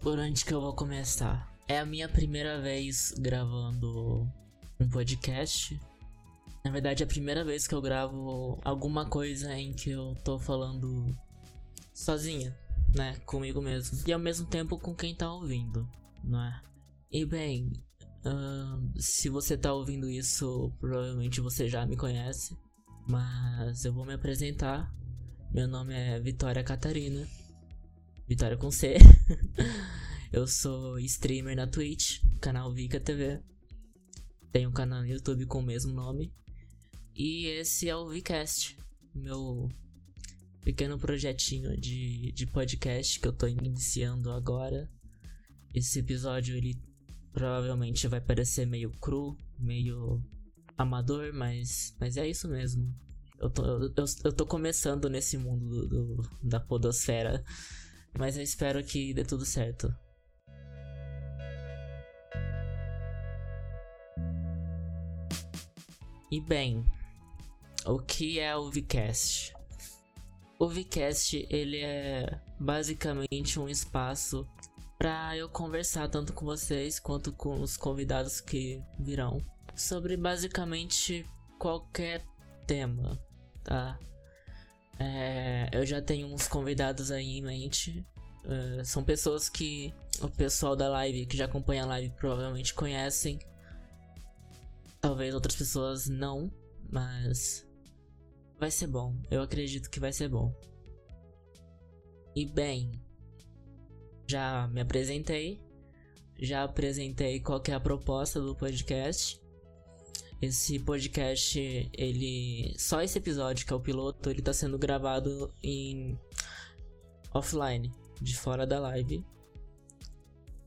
Por onde que eu vou começar? É a minha primeira vez gravando um podcast. Na verdade, é a primeira vez que eu gravo alguma coisa em que eu tô falando sozinha, né? Comigo mesmo. E ao mesmo tempo com quem tá ouvindo, não é? E bem, uh, se você tá ouvindo isso, provavelmente você já me conhece. Mas eu vou me apresentar. Meu nome é Vitória Catarina. Vitória com C. eu sou streamer na Twitch, canal Vika TV. Tenho um canal no YouTube com o mesmo nome. E esse é o Vcast, meu pequeno projetinho de, de podcast que eu tô iniciando agora. Esse episódio ele provavelmente vai parecer meio cru, meio amador, mas, mas é isso mesmo. Eu tô, eu, eu tô começando nesse mundo do, do, da podosfera mas eu espero que dê tudo certo. E bem, o que é o Vcast? O Vcast ele é basicamente um espaço para eu conversar tanto com vocês quanto com os convidados que virão sobre basicamente qualquer tema, tá? É, eu já tenho uns convidados aí em mente. É, são pessoas que o pessoal da live, que já acompanha a live, provavelmente conhecem. Talvez outras pessoas não, mas vai ser bom. Eu acredito que vai ser bom. E bem, já me apresentei, já apresentei qual é a proposta do podcast. Esse podcast, ele. Só esse episódio, que é o piloto, ele tá sendo gravado em. offline, de fora da live.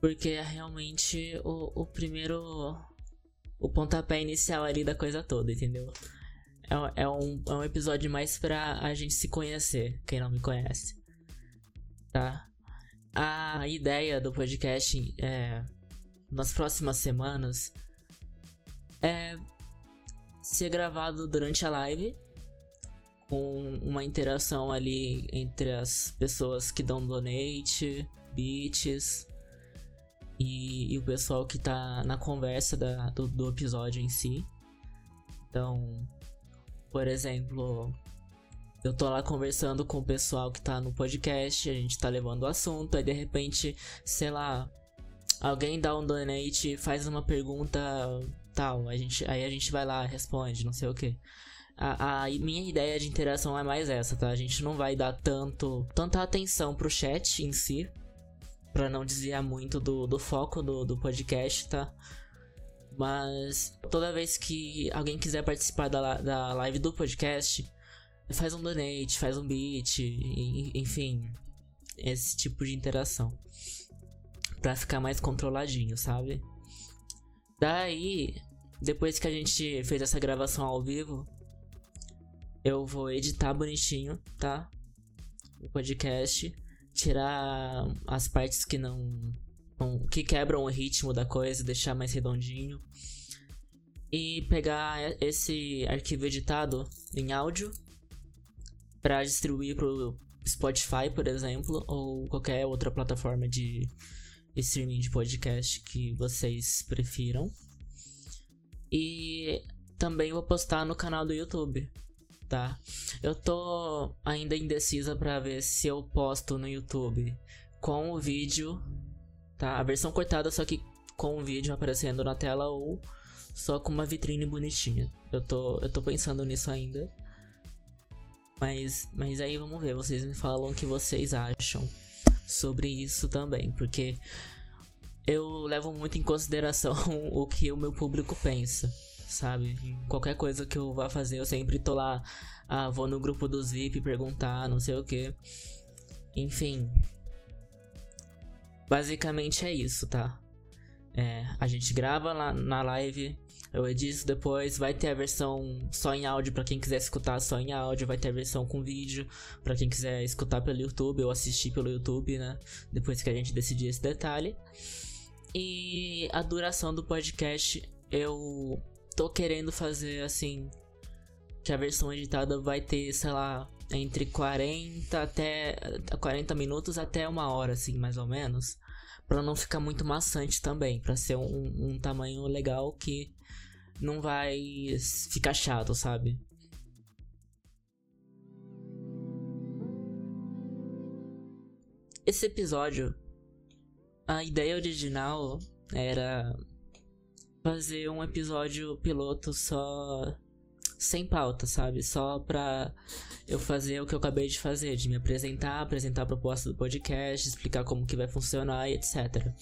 Porque é realmente o, o primeiro. O pontapé inicial ali da coisa toda, entendeu? É, é, um, é um episódio mais pra a gente se conhecer, quem não me conhece. Tá? A ideia do podcast é. Nas próximas semanas. É ser gravado durante a live, com uma interação ali entre as pessoas que dão donate, bits e, e o pessoal que tá na conversa da, do, do episódio em si. Então, por exemplo, eu tô lá conversando com o pessoal que tá no podcast, a gente tá levando o assunto, aí de repente, sei lá, alguém dá um donate, faz uma pergunta tal. A gente, aí a gente vai lá, responde, não sei o que. A, a, minha ideia de interação é mais essa, tá? A gente não vai dar tanto tanta atenção pro chat em si, para não desviar muito do, do foco do, do podcast, tá? Mas toda vez que alguém quiser participar da, da live do podcast, faz um donate, faz um beat, enfim, esse tipo de interação. Pra ficar mais controladinho, sabe? Daí, depois que a gente fez essa gravação ao vivo, eu vou editar bonitinho, tá? O podcast, tirar as partes que não, que quebram o ritmo da coisa, deixar mais redondinho. E pegar esse arquivo editado em áudio para distribuir pro Spotify, por exemplo, ou qualquer outra plataforma de streaming de podcast que vocês prefiram. E também vou postar no canal do YouTube, tá? Eu tô ainda indecisa para ver se eu posto no YouTube com o vídeo, tá? A versão cortada só que com o vídeo aparecendo na tela ou só com uma vitrine bonitinha. Eu tô, eu tô pensando nisso ainda. Mas, mas aí vamos ver, vocês me falam o que vocês acham sobre isso também, porque eu levo muito em consideração o que o meu público pensa, sabe? Qualquer coisa que eu vá fazer, eu sempre tô lá, ah, vou no grupo dos VIP perguntar, não sei o que. Enfim. Basicamente é isso, tá? É, a gente grava lá na live, eu edito depois, vai ter a versão só em áudio para quem quiser escutar só em áudio, vai ter a versão com vídeo para quem quiser escutar pelo YouTube ou assistir pelo YouTube, né? Depois que a gente decidir esse detalhe. E a duração do podcast eu tô querendo fazer assim. Que a versão editada vai ter, sei lá, entre 40 até 40 minutos até uma hora, assim, mais ou menos. para não ficar muito maçante também, para ser um, um tamanho legal que não vai ficar chato, sabe? Esse episódio, a ideia original era fazer um episódio piloto só sem pauta, sabe? Só pra eu fazer o que eu acabei de fazer, de me apresentar, apresentar a proposta do podcast, explicar como que vai funcionar e etc.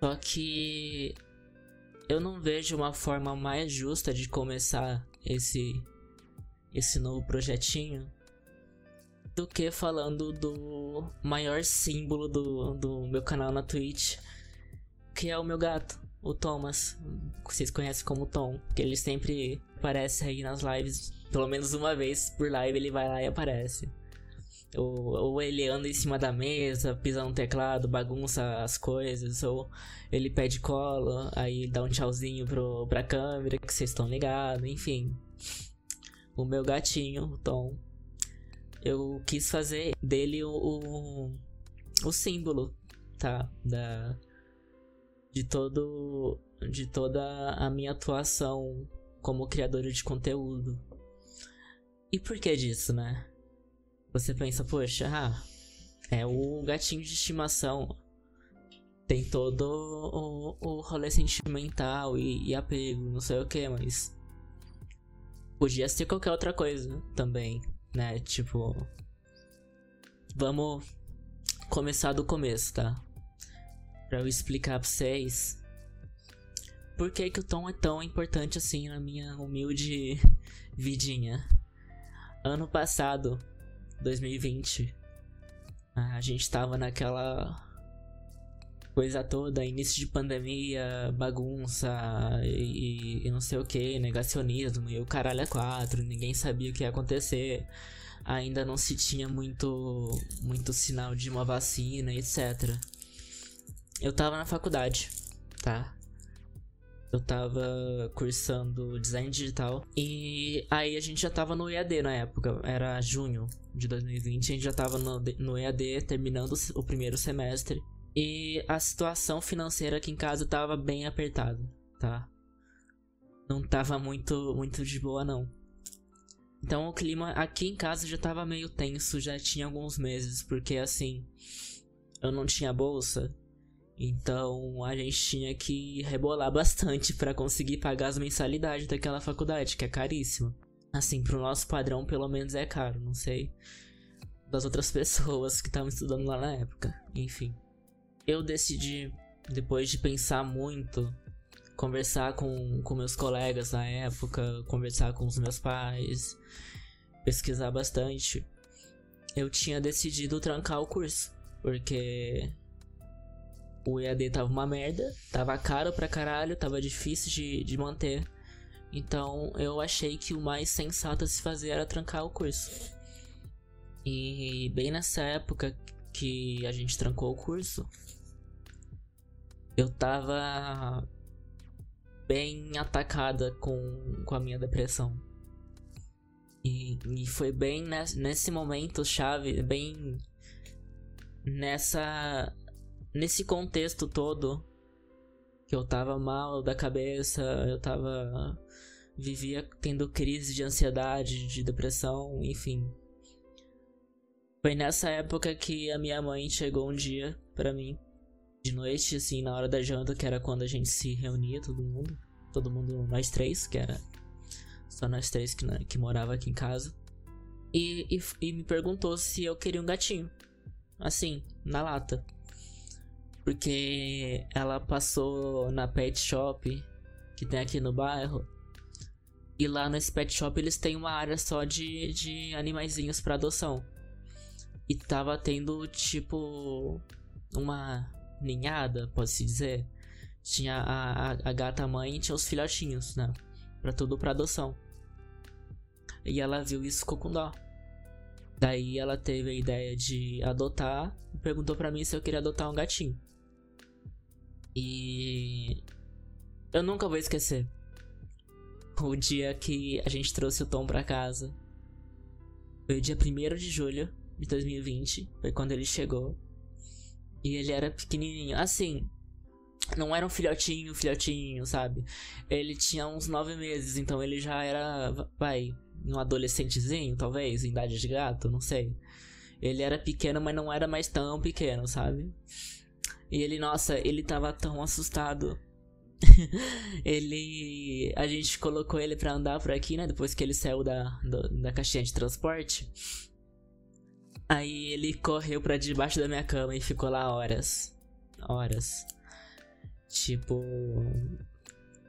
Só que eu não vejo uma forma mais justa de começar esse esse novo projetinho do que falando do maior símbolo do, do meu canal na Twitch, que é o meu gato o Thomas, que vocês conhecem como Tom, que ele sempre aparece aí nas lives, pelo menos uma vez por live ele vai lá e aparece. Ou, ou ele anda em cima da mesa, pisa no teclado, bagunça as coisas, ou ele pede colo, aí dá um tchauzinho pro, pra câmera, que vocês estão ligados, enfim. O meu gatinho, o Tom, eu quis fazer dele o, o, o símbolo, tá? Da, de todo de toda a minha atuação como criador de conteúdo. E por que disso, né? Você pensa, poxa, ah, é o gatinho de estimação. Tem todo o, o rolê sentimental e, e apego, não sei o que, mas. Podia ser qualquer outra coisa também, né? Tipo. Vamos começar do começo, tá? Para eu explicar pra vocês por que, que o tom é tão importante assim na minha humilde vidinha. Ano passado, 2020, a gente tava naquela coisa toda, início de pandemia, bagunça e, e não sei o que, negacionismo e o caralho é quatro, ninguém sabia o que ia acontecer. Ainda não se tinha muito, muito sinal de uma vacina, etc eu tava na faculdade, tá? Eu tava cursando design digital e aí a gente já tava no EAD na época, era junho de 2020, a gente já tava no, EAD terminando o primeiro semestre e a situação financeira aqui em casa tava bem apertada, tá? Não tava muito muito de boa não. Então o clima aqui em casa já tava meio tenso, já tinha alguns meses, porque assim, eu não tinha bolsa então a gente tinha que rebolar bastante para conseguir pagar as mensalidades daquela faculdade, que é caríssima. Assim, pro nosso padrão, pelo menos é caro, não sei das outras pessoas que estavam estudando lá na época. Enfim, eu decidi, depois de pensar muito, conversar com, com meus colegas na época, conversar com os meus pais, pesquisar bastante. Eu tinha decidido trancar o curso, porque o EAD tava uma merda, tava caro pra caralho, tava difícil de, de manter. Então eu achei que o mais sensato a se fazer era trancar o curso. E bem nessa época que a gente trancou o curso, eu tava bem atacada com, com a minha depressão. E, e foi bem nesse, nesse momento chave, bem nessa nesse contexto todo que eu tava mal da cabeça, eu tava vivia tendo crise de ansiedade, de depressão, enfim. Foi nessa época que a minha mãe chegou um dia para mim, de noite, assim, na hora da janta, que era quando a gente se reunia, todo mundo, todo mundo, nós três, que era só nós três que, que morava aqui em casa, e, e, e me perguntou se eu queria um gatinho, assim, na lata. Porque ela passou na pet shop que tem aqui no bairro. E lá nesse pet shop eles têm uma área só de, de animaizinhos para adoção. E tava tendo tipo uma ninhada, pode-se dizer. Tinha a, a, a, gata mãe e tinha os filhotinhos, né? Pra tudo pra adoção. E ela viu isso ficou com dó. Daí ela teve a ideia de adotar e perguntou para mim se eu queria adotar um gatinho. E eu nunca vou esquecer o dia que a gente trouxe o Tom pra casa. Foi o dia 1 de julho de 2020, foi quando ele chegou. E ele era pequenininho. Assim, não era um filhotinho, filhotinho, sabe? Ele tinha uns nove meses, então ele já era, vai, um adolescentezinho, talvez, em idade de gato, não sei. Ele era pequeno, mas não era mais tão pequeno, sabe? E ele, nossa, ele tava tão assustado. ele. A gente colocou ele pra andar por aqui, né? Depois que ele saiu da, da, da caixinha de transporte. Aí ele correu pra debaixo da minha cama e ficou lá horas. Horas. Tipo.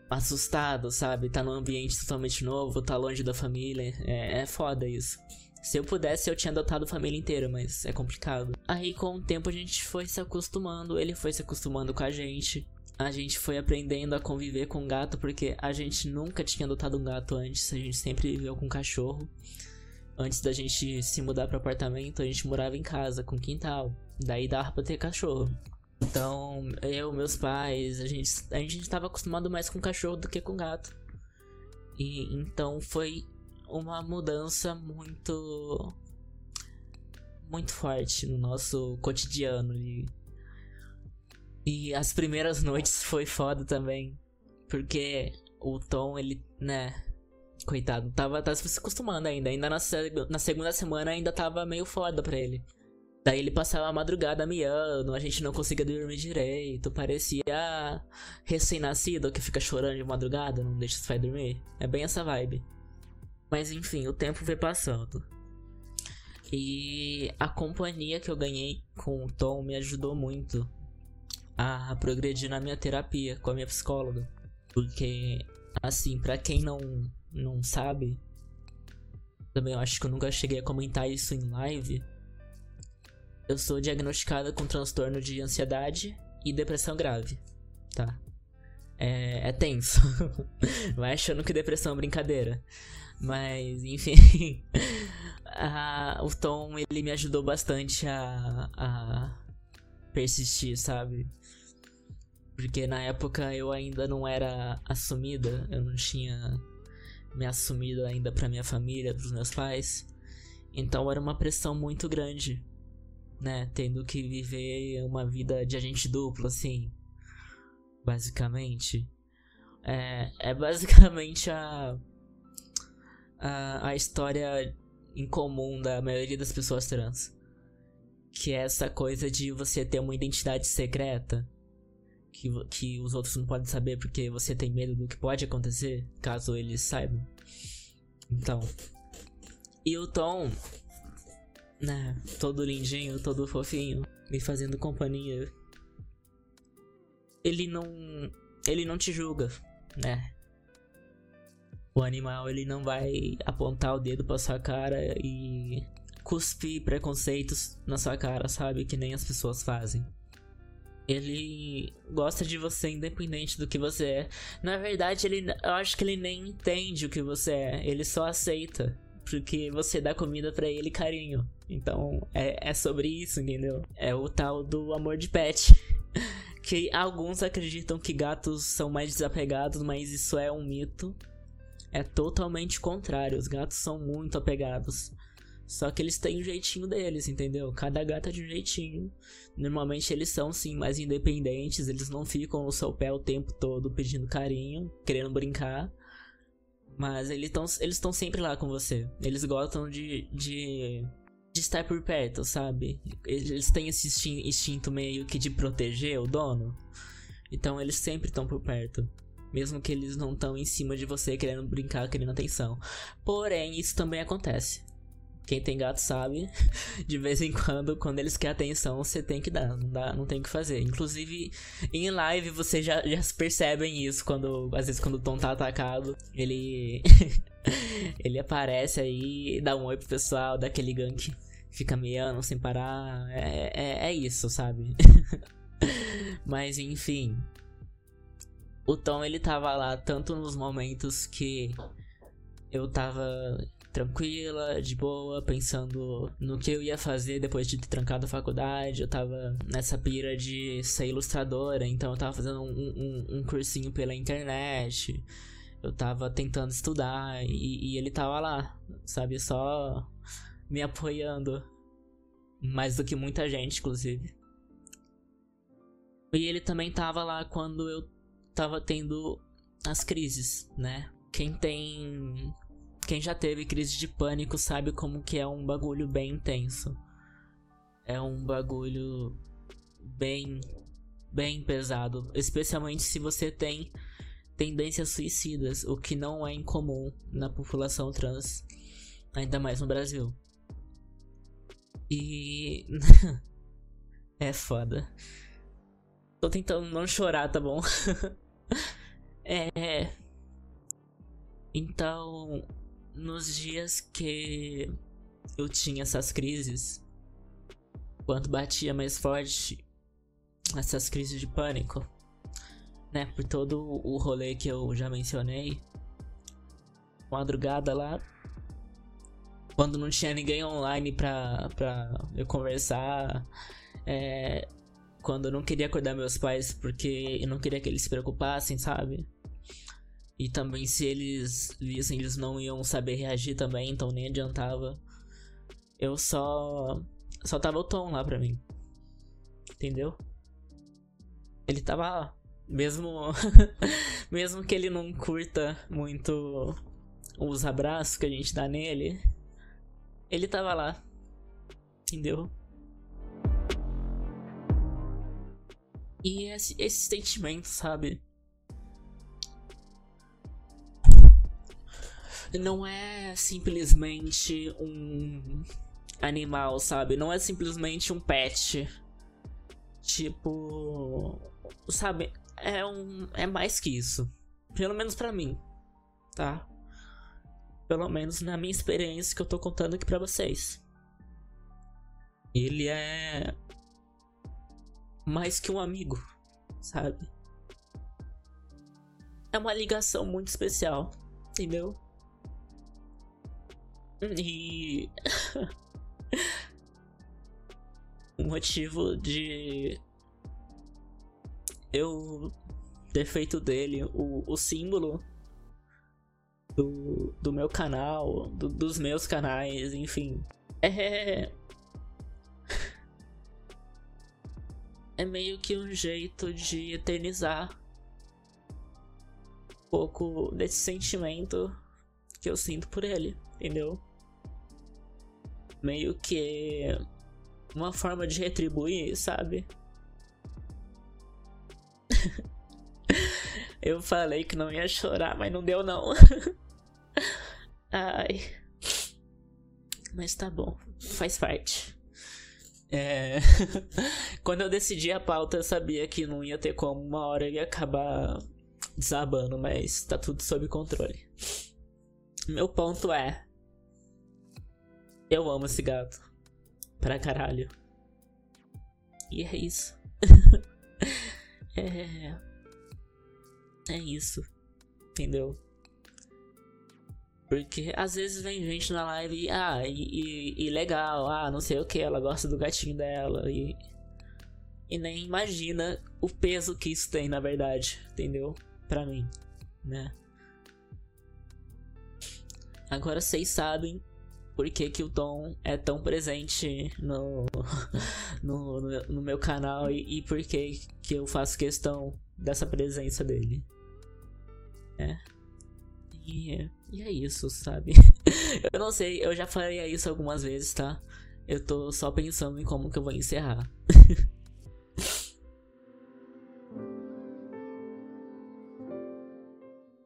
Assustado, sabe? Tá num ambiente totalmente novo, tá longe da família. É, é foda isso. Se eu pudesse, eu tinha adotado a família inteira, mas é complicado. Aí, com o tempo, a gente foi se acostumando, ele foi se acostumando com a gente. A gente foi aprendendo a conviver com gato, porque a gente nunca tinha adotado um gato antes, a gente sempre viveu com cachorro. Antes da gente se mudar para apartamento, a gente morava em casa, com quintal. Daí dava pra ter cachorro. Então, eu, meus pais, a gente, a gente estava acostumado mais com cachorro do que com gato. E então foi uma mudança muito muito forte no nosso cotidiano e, e as primeiras noites foi foda também, porque o Tom ele, né, coitado, tava, tava se acostumando ainda, ainda na, na segunda semana ainda tava meio foda pra ele. Daí ele passava a madrugada miando, a gente não conseguia dormir direito, parecia recém-nascido que fica chorando de madrugada, não deixa os pais dormir. É bem essa vibe. Mas enfim, o tempo foi passando. E a companhia que eu ganhei com o Tom me ajudou muito a progredir na minha terapia com a minha psicóloga. Porque, assim, para quem não, não sabe, também eu acho que eu nunca cheguei a comentar isso em live eu sou diagnosticada com transtorno de ansiedade e depressão grave, tá? É, é tenso. Vai achando que depressão é brincadeira. Mas, enfim. o Tom, ele me ajudou bastante a, a persistir, sabe? Porque na época eu ainda não era assumida, eu não tinha me assumido ainda pra minha família, pros meus pais. Então era uma pressão muito grande né, tendo que viver uma vida de agente duplo, assim, basicamente. É, é basicamente a, a, a história em comum da maioria das pessoas trans. Que é essa coisa de você ter uma identidade secreta que, que os outros não podem saber porque você tem medo do que pode acontecer caso eles saibam. Então. E o Tom, né? Todo lindinho, todo fofinho, me fazendo companhia. Ele não. Ele não te julga, né? O animal ele não vai apontar o dedo pra sua cara e cuspir preconceitos na sua cara, sabe? Que nem as pessoas fazem. Ele gosta de você independente do que você é. Na verdade, ele, eu acho que ele nem entende o que você é. Ele só aceita porque você dá comida para ele carinho. Então é, é sobre isso, entendeu? É o tal do amor de pet. Que alguns acreditam que gatos são mais desapegados, mas isso é um mito. É totalmente contrário. Os gatos são muito apegados. Só que eles têm o um jeitinho deles, entendeu? Cada gato é de um jeitinho. Normalmente eles são sim mais independentes, eles não ficam no seu pé o tempo todo pedindo carinho, querendo brincar. Mas eles estão eles sempre lá com você. Eles gostam de, de, de estar por perto, sabe? Eles têm esse instinto meio que de proteger o dono. Então eles sempre estão por perto. Mesmo que eles não estão em cima de você querendo brincar, querendo atenção. Porém, isso também acontece. Quem tem gato sabe, de vez em quando, quando eles querem atenção, você tem que dar, não, dá, não tem o que fazer. Inclusive, em live vocês já, já percebem isso, quando às vezes quando o Tom tá atacado, ele ele aparece aí, dá um oi pro pessoal, dá aquele gank, fica meando sem parar. É, é, é isso, sabe? Mas enfim. O Tom ele tava lá tanto nos momentos que eu tava tranquila, de boa, pensando no que eu ia fazer depois de ter trancado a faculdade. Eu tava nessa pira de ser ilustradora, então eu tava fazendo um, um, um cursinho pela internet. Eu tava tentando estudar e, e ele tava lá, sabe? Só me apoiando. Mais do que muita gente, inclusive. E ele também tava lá quando eu tava tendo as crises, né? Quem tem. Quem já teve crise de pânico sabe como que é um bagulho bem intenso. É um bagulho bem. bem pesado. Especialmente se você tem tendências suicidas, o que não é incomum na população trans, ainda mais no Brasil. E. é foda. Tô tentando não chorar, tá bom? é. Então, nos dias que eu tinha essas crises, quando batia mais forte essas crises de pânico, né? Por todo o rolê que eu já mencionei. Madrugada lá. Quando não tinha ninguém online pra, pra eu conversar. É, quando eu não queria acordar meus pais porque eu não queria que eles se preocupassem, sabe? E também se eles vissem, eles não iam saber reagir também, então nem adiantava. Eu só. Só tava o Tom lá pra mim. Entendeu? Ele tava. Mesmo, mesmo que ele não curta muito os abraços que a gente dá nele, ele tava lá. Entendeu? E esse, esse sentimento, sabe? Não é simplesmente um animal, sabe? Não é simplesmente um pet. Tipo. Sabe? É um é mais que isso. Pelo menos para mim, tá? Pelo menos na minha experiência que eu tô contando aqui para vocês. Ele é mais que um amigo, sabe? É uma ligação muito especial, entendeu? E o motivo de eu ter feito dele o, o símbolo do, do meu canal, do, dos meus canais, enfim. É. É meio que um jeito de eternizar um pouco desse sentimento que eu sinto por ele, entendeu? Meio que uma forma de retribuir, sabe? Eu falei que não ia chorar, mas não deu não. Ai. Mas tá bom, faz parte. É... Quando eu decidi a pauta, eu sabia que não ia ter como, uma hora ia acabar desabando, mas tá tudo sob controle. Meu ponto é. Eu amo esse gato. Pra caralho. E é isso. É. É isso. Entendeu? Porque às vezes vem gente na live e, ah, e, e, e, legal, ah, não sei o que, ela gosta do gatinho dela e. E nem imagina o peso que isso tem, na verdade, entendeu? Pra mim, né? Agora vocês sabem por que, que o Tom é tão presente no, no, no, meu canal e, e por que, que eu faço questão dessa presença dele. É. E, e é isso, sabe? eu não sei, eu já falei isso algumas vezes, tá? Eu tô só pensando em como que eu vou encerrar.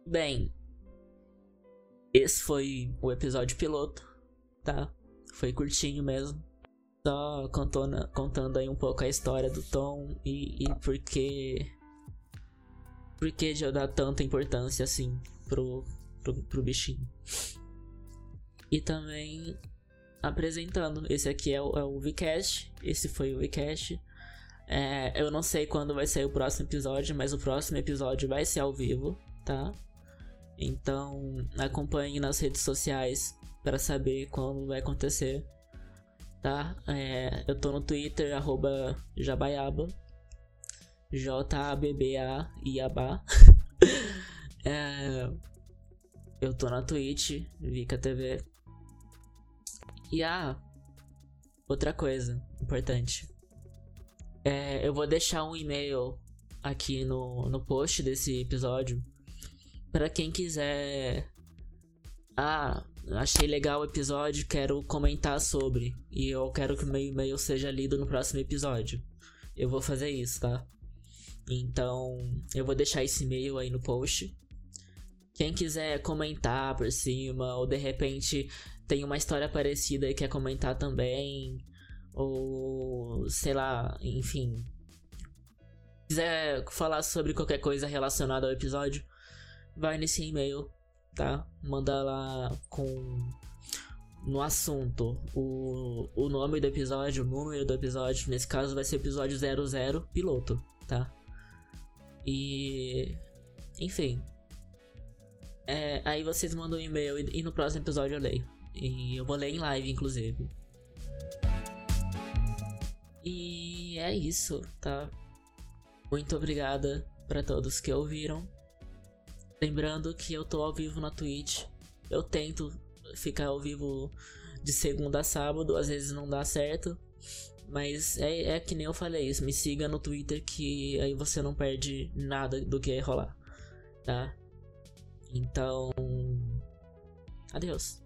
Bem, esse foi o episódio piloto tá? Foi curtinho mesmo. Só contando, contando aí um pouco a história do Tom e, e por que. Por que eu dar tanta importância assim pro, pro, pro bichinho. E também apresentando. Esse aqui é o, é o Vcast. Esse foi o Vcast. É, eu não sei quando vai sair o próximo episódio, mas o próximo episódio vai ser ao vivo, tá? Então acompanhe nas redes sociais para saber quando vai acontecer, tá? É, eu tô no Twitter, arroba jabaiaba, J-A-B-B-A-I-A-B-A. é, eu tô na Twitch, Vika TV. E ah, outra coisa importante. É, eu vou deixar um e-mail aqui no, no post desse episódio. Para quem quiser. Ah, achei legal o episódio, quero comentar sobre. E eu quero que o meu e-mail seja lido no próximo episódio. Eu vou fazer isso, tá? Então, eu vou deixar esse e-mail aí no post. Quem quiser comentar por cima, ou de repente tem uma história parecida e quer comentar também, ou sei lá, enfim. Quiser falar sobre qualquer coisa relacionada ao episódio, vai nesse e-mail, tá? Manda lá com no assunto o, o nome do episódio, o número do episódio. Nesse caso vai ser episódio 00 piloto, tá? E. Enfim. É, aí vocês mandam um e-mail e, e no próximo episódio eu leio. E eu vou ler em live, inclusive. E é isso, tá? Muito obrigada para todos que ouviram. Lembrando que eu tô ao vivo na Twitch. Eu tento ficar ao vivo de segunda a sábado, às vezes não dá certo. Mas é, é que nem eu falei isso. Me siga no Twitter que aí você não perde nada do que rolar. Tá? Então. Adeus.